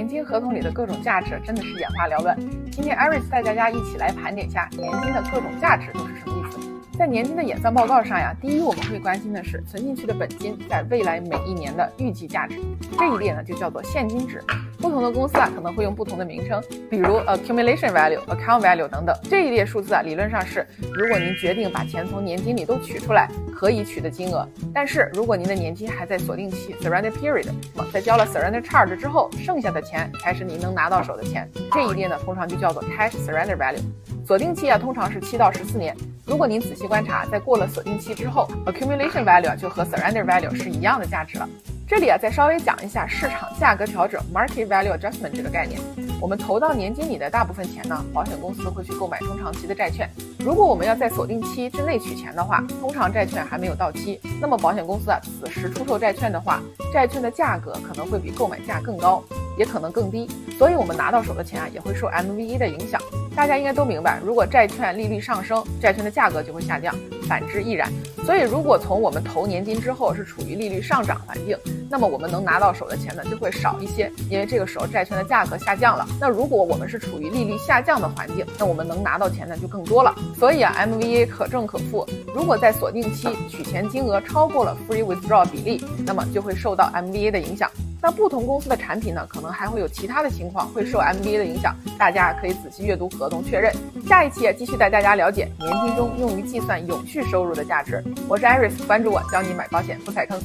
年金合同里的各种价值真的是眼花缭乱。今天艾瑞斯带大家一起来盘点一下年金的各种价值都是什么意思。在年金的演算报告上呀，第一我们会关心的是存进去的本金在未来每一年的预计价值，这一列呢就叫做现金值。不同的公司啊可能会用不同的名称，比如 accumulation value、account value 等等。这一列数字啊理论上是，如果您决定把钱从年金里都取出来，可以取的金额。但是如果您的年金还在锁定期 surrender period，那么在交了 surrender charge 之后，剩下的钱才是您能拿到手的钱。这一列呢通常就叫做 cash surrender value。锁定期啊通常是七到十四年。如果您仔细观察，在过了锁定期之后，accumulation value 就和 surrender value 是一样的价值了。这里啊，再稍微讲一下市场价格调整 （market value adjustment） 这个概念。我们投到年金里的大部分钱呢，保险公司会去购买中长期的债券。如果我们要在锁定期之内取钱的话，通常债券还没有到期，那么保险公司啊，此时出售债券的话，债券的价格可能会比购买价更高，也可能更低。所以，我们拿到手的钱啊，也会受 MVA 的影响。大家应该都明白，如果债券利率上升，债券的价格就会下降，反之亦然。所以，如果从我们投年金之后是处于利率上涨环境，那么我们能拿到手的钱呢就会少一些，因为这个时候债券的价格下降了。那如果我们是处于利率下降的环境，那我们能拿到钱呢就更多了。所以啊，MVA 可正可负。如果在锁定期取钱金额超过了 free withdraw 比例，那么就会受到 MVA 的影响。那不同公司的产品呢，可能还会有其他的情况会受 MBA 的影响，大家可以仔细阅读合同确认。下一期继续带大家了解年金中用于计算永续收入的价值。我是 Iris，关注我，教你买保险不踩坑。